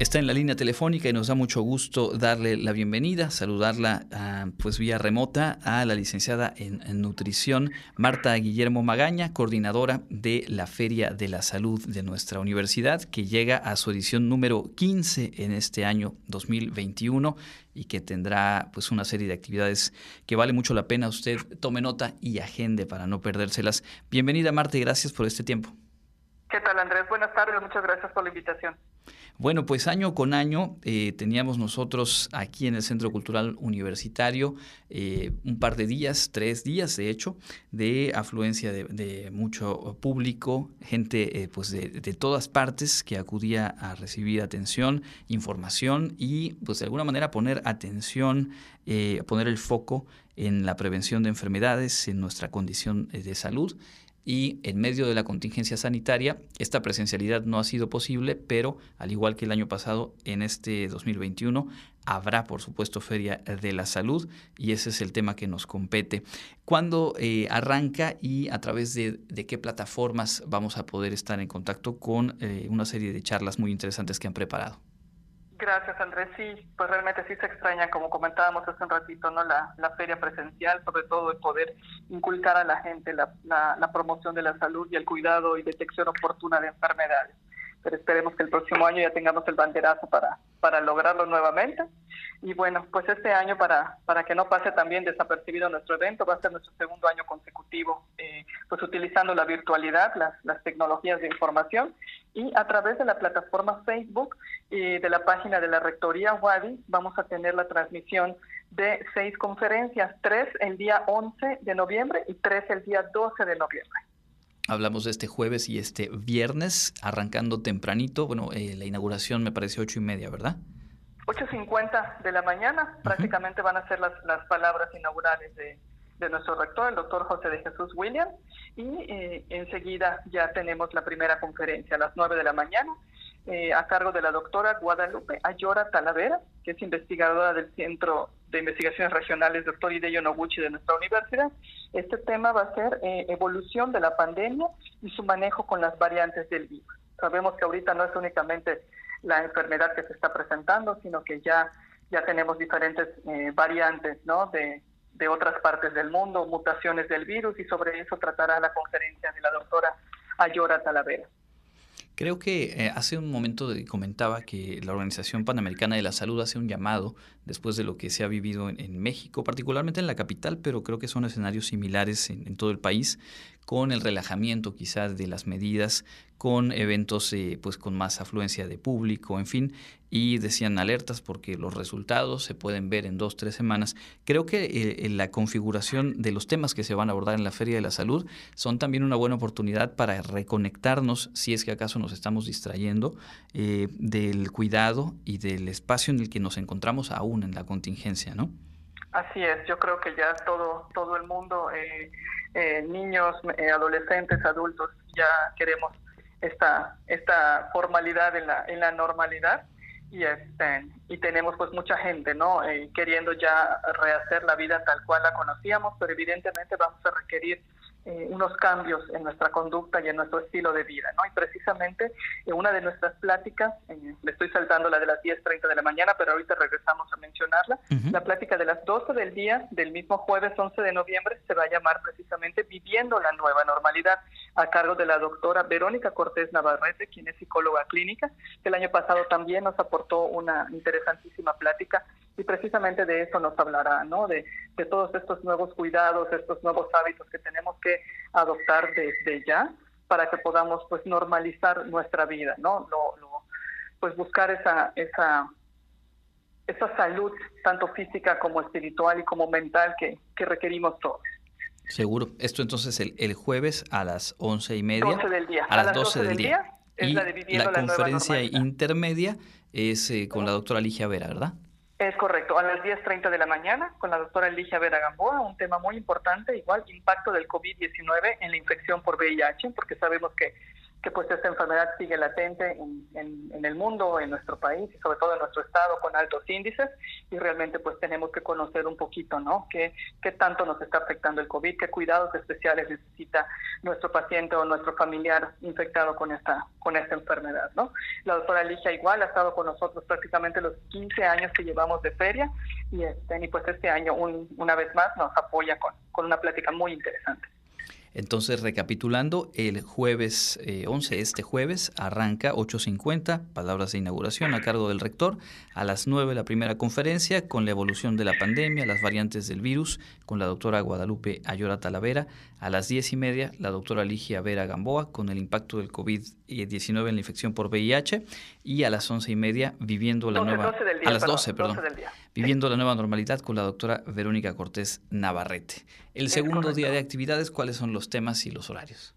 Está en la línea telefónica y nos da mucho gusto darle la bienvenida, saludarla ah, pues vía remota a la licenciada en, nutrición Marta Guillermo Magaña, coordinadora de la Feria de la Salud de nuestra universidad, que llega a su edición número 15 en este año 2021 y que tendrá pues una serie de actividades que vale mucho la pena usted tome nota y agende para no perdérselas. Bienvenida Marta y gracias por este tiempo. ¿Qué tal Andrés? Buenas tardes, muchas gracias por la invitación. Bueno, pues año con año eh, teníamos nosotros aquí en el Centro Cultural Universitario eh, un par de días, tres días de hecho, de afluencia de, mucho público, gente eh, pues de, de, todas partes que acudía a recibir atención, información y pues de alguna manera poner atención, poner el foco en la prevención de enfermedades, en nuestra condición de salud y en medio de la contingencia sanitaria esta presencialidad no ha sido posible, pero al igual que el año pasado, en este 2021 habrá por supuesto Feria de la Salud y ese es el tema que nos compete. ¿Cuándo eh, arranca y a través de, qué plataformas vamos a poder estar en contacto con eh, una serie de charlas muy interesantes que han preparado? Gracias, Andrés. Sí, pues realmente sí se extraña, como comentábamos hace un ratito, ¿no? La, la feria presencial, sobre todo el poder inculcar a la gente la, la, promoción de la salud y el cuidado y detección oportuna de enfermedades. Pero esperemos que el próximo año ya tengamos el banderazo para, para lograrlo nuevamente. Y bueno, pues este año, para, para que no pase también desapercibido nuestro evento, va a ser nuestro segundo año consecutivo, eh, pues utilizando la virtualidad, las, las tecnologías de información y a través de la plataforma Facebook y de la página de la Rectoría Wadi vamos a tener la transmisión de seis conferencias, tres el día 11 de noviembre y tres el día 12 de noviembre. Hablamos de este jueves y este viernes, arrancando tempranito. Bueno, eh, la inauguración me parece ocho y media, ¿verdad? 8.50 de la mañana, prácticamente van a ser las, las palabras inaugurales de, de nuestro rector, el doctor José de Jesús William, y eh, enseguida ya tenemos la primera conferencia a las 9 de la mañana, eh, a cargo de la doctora Guadalupe Ayora Talavera, que es investigadora del Centro de Investigaciones Regionales Doctor Hideyo Noguchi de nuestra universidad. Este tema va a ser eh, evolución de la pandemia y su manejo con las variantes del virus. Sabemos que ahorita no es únicamente la enfermedad que se está presentando, sino que ya ya tenemos diferentes variantes ¿no? de, de otras partes del mundo, mutaciones del virus, y sobre eso tratará la conferencia de la doctora Ayora Talavera. Creo que eh, hace un momento comentaba que la Organización Panamericana de la Salud hace un llamado después de lo que se ha vivido en, México, particularmente en la capital, pero creo que son escenarios similares en todo el país, con el relajamiento quizás de las medidas, con eventos eh, pues con más afluencia de público, en fin, y decían alertas porque los resultados se pueden ver en dos, tres semanas. Creo que eh, la configuración de los temas que se van a abordar en la Feria de la Salud son también una buena oportunidad para reconectarnos, si es que acaso nos estamos distrayendo, eh, del cuidado y del espacio en el que nos encontramos aún en la contingencia, ¿no? Así es, yo creo que ya todo, todo el mundo... Eh, niños, eh, adolescentes, adultos, ya queremos esta, esta formalidad en la, en la normalidad y este y tenemos pues mucha gente no eh, queriendo ya rehacer la vida tal cual la conocíamos pero evidentemente vamos a requerir eh, unos cambios en nuestra conducta y en nuestro estilo de vida, ¿no? Y precisamente en una de nuestras pláticas, eh, le estoy saltando la de las 10.30 de la mañana, pero ahorita regresamos a mencionarla, la plática de las 12 del día del mismo jueves 11 de noviembre se va a llamar precisamente Viviendo la Nueva Normalidad, a cargo de la doctora Verónica Cortés Navarrete, quien es psicóloga clínica, que el año pasado también nos aportó una interesantísima plática y precisamente de eso nos hablará, ¿no? De, de todos estos nuevos cuidados, estos nuevos hábitos que tenemos que adoptar desde ya para que podamos pues normalizar nuestra vida, ¿no? Lo, pues buscar esa, esa, esa salud, tanto física como espiritual y como mental que, que requerimos todos. Seguro. Esto entonces el, el, jueves a las once y media. del día. A, las 12, del día. y la, conferencia intermedia es eh, con la doctora Ligia Vera, ¿verdad? Es correcto, a las 10.30 de la mañana con la doctora Eligia Vera Gamboa, un tema muy importante, igual impacto del COVID-19 en la infección por VIH, porque sabemos que que pues esta enfermedad sigue latente en, el mundo, en nuestro país y sobre todo en nuestro estado con altos índices y realmente pues tenemos que conocer un poquito, ¿no? ¿Qué, qué tanto nos está afectando el COVID? ¿Qué cuidados especiales necesita nuestro paciente o nuestro familiar infectado con esta, con esta enfermedad, ¿no? La doctora Alicia igual ha estado con nosotros prácticamente los 15 años que llevamos de feria y, este, y pues este año una vez más nos apoya con, con una plática muy interesante. Entonces, recapitulando, el jueves 11, eh, este jueves, arranca 8.50, palabras de inauguración a cargo del rector. A las 9 la primera conferencia con la evolución de la pandemia, las variantes del virus, con la doctora Guadalupe Ayora Talavera. A las 10 y media, la doctora Ligia Vera Gamboa con el impacto del COVID-19 en la infección por VIH. Y a las 11 y media, viviendo la nueva... a las 12, perdón. Viviendo la nueva normalidad con la doctora Verónica Cortés Navarrete. El segundo día de actividades, ¿cuáles son los temas y los horarios?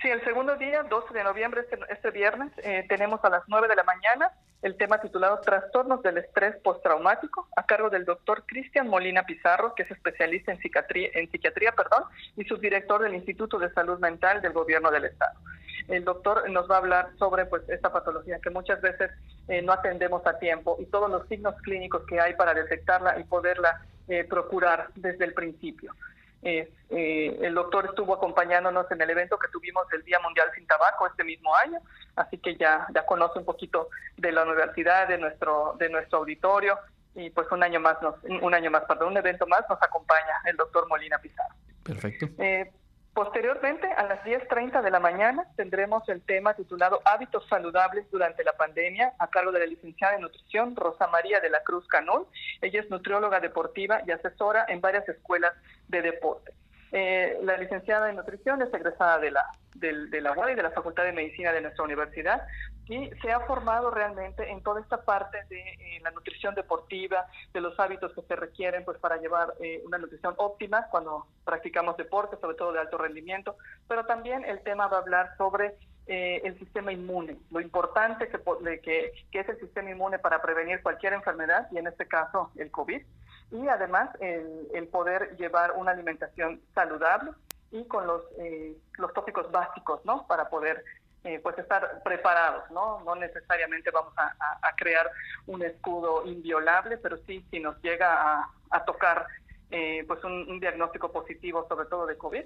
Sí, el segundo día, 12 de noviembre, este, este viernes, eh, tenemos a las 9 de la mañana el tema titulado Trastornos del estrés postraumático, a cargo del doctor Cristian Molina Pizarro, que es especialista en psiquiatría, en psiquiatría perdón, y subdirector del Instituto de Salud Mental del Gobierno del Estado. El doctor nos va a hablar sobre pues esta patología que muchas veces eh, no atendemos a tiempo y todos los signos clínicos que hay para detectarla y poderla eh, procurar desde el principio. Eh, el doctor estuvo acompañándonos en el evento que tuvimos del Día Mundial sin Tabaco este mismo año, así que ya, ya conoce un poquito de la universidad, de nuestro, de nuestro auditorio, y pues un año más, nos, un año más, perdón, un evento más nos acompaña el doctor Molina Pizarro. Perfecto. Eh, Posteriormente, a las 10.30 de la mañana, tendremos el tema titulado Hábitos saludables durante la pandemia, a cargo de la licenciada en nutrición Rosa María de la Cruz Canol. Ella es nutrióloga deportiva y asesora en varias escuelas de deporte. Eh, la licenciada en nutrición es egresada de la, de, la UAD y de la Facultad de Medicina de nuestra universidad y se ha formado realmente en toda esta parte de eh, la nutrición deportiva, de los hábitos que se requieren pues para llevar eh, una nutrición óptima cuando practicamos deporte, sobre todo de alto rendimiento, pero también el tema va a hablar sobre el sistema inmune, lo importante que, que, que es el sistema inmune para prevenir cualquier enfermedad y en este caso el COVID y además el, poder llevar una alimentación saludable y con los, eh, los tópicos básicos, ¿no? Para poder eh, pues estar preparados, ¿no? No necesariamente vamos a, crear un escudo inviolable, pero sí, si nos llega a, tocar eh, pues un, diagnóstico positivo, sobre todo de COVID,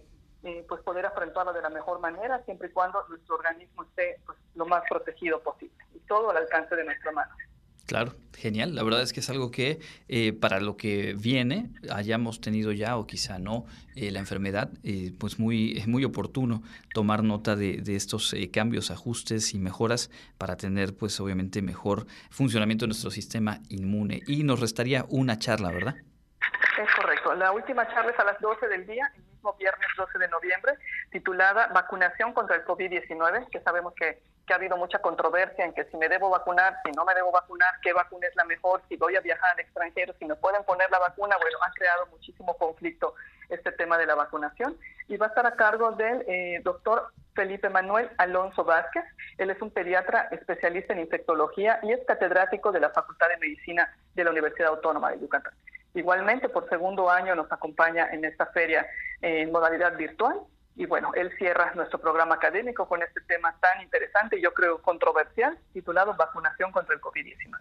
pues poder afrontarlo de la mejor manera, siempre y cuando nuestro organismo esté pues, lo más protegido posible y todo al alcance de nuestra mano. Claro, genial. La verdad es que es algo que eh, para lo que viene hayamos tenido ya o quizá no eh, la enfermedad, eh, pues muy, es muy oportuno tomar nota de, estos cambios, ajustes y mejoras para tener pues obviamente mejor funcionamiento de nuestro sistema inmune. Y nos restaría una charla, ¿verdad? Es correcto. La última charla es a las 12 del día, el mismo viernes 12 de noviembre, titulada Vacunación contra el COVID-19, que sabemos que que ha habido mucha controversia en que si me debo vacunar, si no me debo vacunar, qué vacuna es la mejor, si voy a viajar al extranjero, si me pueden poner la vacuna. Bueno, ha creado muchísimo conflicto este tema de la vacunación y va a estar a cargo del eh, doctor Felipe Manuel Alonso Vázquez. Él es un pediatra especialista en infectología y es catedrático de la Facultad de Medicina de la Universidad Autónoma de Yucatán. Igualmente, por segundo año nos acompaña en esta feria en modalidad virtual y bueno, él cierra nuestro programa académico con este tema tan interesante yo creo controversial, titulado Vacunación contra el COVID-19.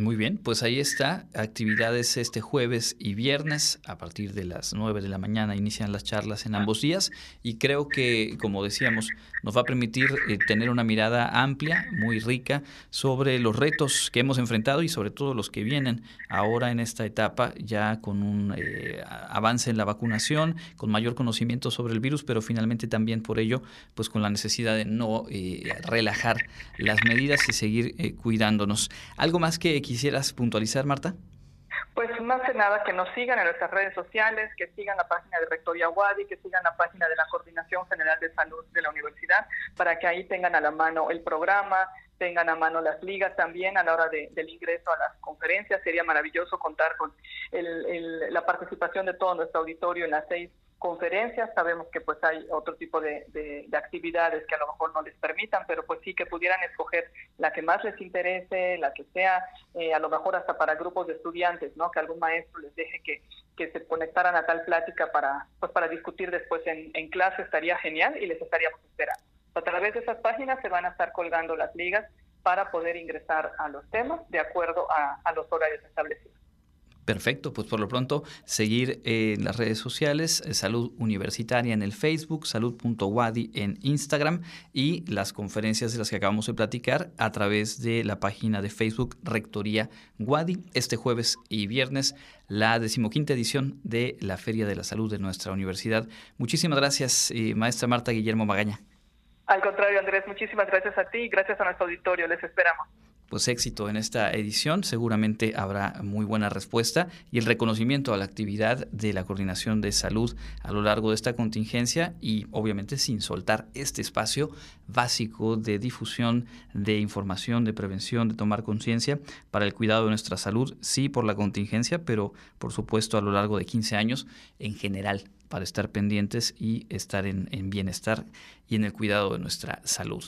Muy bien, pues ahí está. Actividades este jueves y viernes a partir de las 9 de la mañana inician las charlas en ambos días y creo que, como decíamos, nos va a permitir eh, tener una mirada amplia, muy rica, sobre los retos que hemos enfrentado y sobre todo los que vienen ahora en esta etapa, ya con un eh, avance en la vacunación, con mayor conocimiento sobre el virus, pero finalmente también por ello, pues con la necesidad de no eh, relajar las medidas y seguir cuidándonos. ¿Algo más que quisieras puntualizar, Marta? Pues más que nada que nos sigan en nuestras redes sociales, que sigan la página de Rectoría Wadi, que sigan la página de la Coordinación General de Salud de la universidad, para que ahí tengan a la mano el programa, tengan a mano las ligas también a la hora del ingreso a las conferencias. Sería maravilloso contar con la participación de todo nuestro auditorio en las seis conferencias, sabemos que pues hay otro tipo de, actividades que a lo mejor no les permitan, pero pues sí que pudieran escoger la que más les interese, la que sea, eh, a lo mejor hasta para grupos de estudiantes, ¿no? Que algún maestro les deje que, que se conectaran a tal plática para, pues para discutir después en, en clase, estaría genial y les estaríamos esperando. A través de esas páginas se van a estar colgando las ligas para poder ingresar a los temas de acuerdo a los horarios establecidos. Perfecto, pues por lo pronto seguir en las redes sociales, eh, Salud Universitaria en el Facebook, salud.wadi en Instagram y las conferencias de las que acabamos de platicar a través de la página de Facebook Rectoría Wadi este jueves y viernes la decimoquinta edición de la Feria de la Salud de nuestra universidad. Muchísimas gracias, eh, maestra Marta Guillermo Magaña. Al contrario, Andrés, muchísimas gracias a ti y gracias a nuestro auditorio. Les esperamos pues éxito en esta edición, seguramente habrá muy buena respuesta y el reconocimiento a la actividad de la Coordinación de Salud a lo largo de esta contingencia y obviamente sin soltar este espacio básico de difusión de información, de prevención, de tomar conciencia para el cuidado de nuestra salud, sí por la contingencia, pero por supuesto a lo largo de 15 años en general para estar pendientes y estar en, en bienestar y en el cuidado de nuestra salud.